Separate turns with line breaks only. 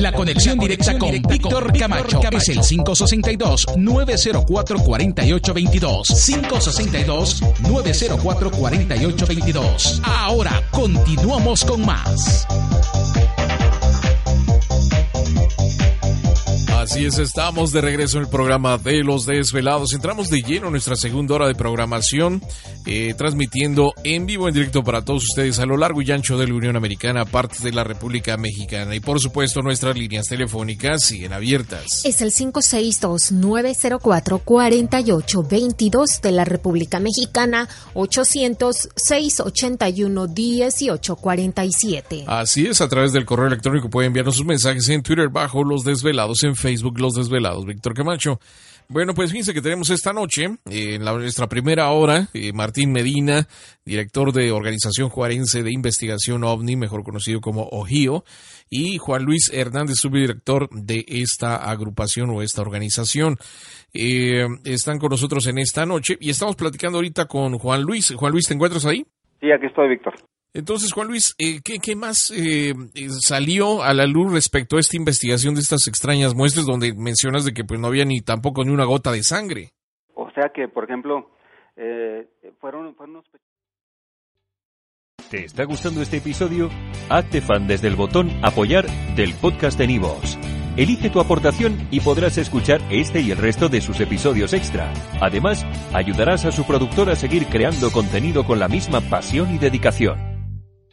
La conexión directa con Víctor Camacho es el 562-904-4822. 562-904-4822. Ahora continuamos con más.
Así es, estamos de regreso en el programa de Los Desvelados. Entramos de lleno en nuestra segunda hora de programación, eh, transmitiendo en vivo, en directo para todos ustedes a lo largo y ancho de la Unión Americana, parte de la República Mexicana. Y por supuesto, nuestras líneas telefónicas siguen abiertas.
Es el 562-904-4822 de la República Mexicana, 800-681-1847.
Así es, a través del correo electrónico pueden enviarnos sus mensajes en Twitter bajo Los Desvelados, en Facebook Los Desvelados, Víctor Camacho. Bueno, pues fíjense que tenemos esta noche, eh, en nuestra primera hora, eh, Martín Medina, director de Organización Juarense de Investigación OVNI, mejor conocido como OJIO, y Juan Luis Hernández, subdirector de esta agrupación o esta organización. Eh, están con nosotros en esta noche y estamos platicando ahorita con Juan Luis. Juan Luis, ¿te encuentras ahí?
Sí, aquí estoy, Víctor.
Entonces, Juan Luis, eh, ¿qué, más eh, eh, salió a la luz respecto a esta investigación de estas extrañas muestras donde mencionas de que pues no había ni tampoco ni una gota de sangre?
O sea que, por ejemplo, fueron, fueron
¿Te está gustando este episodio? Hazte fan desde el botón apoyar del podcast de Nivos. Elige tu aportación y podrás escuchar este y el resto de sus episodios extra. Además, ayudarás a su productor a seguir creando contenido con la misma pasión y dedicación.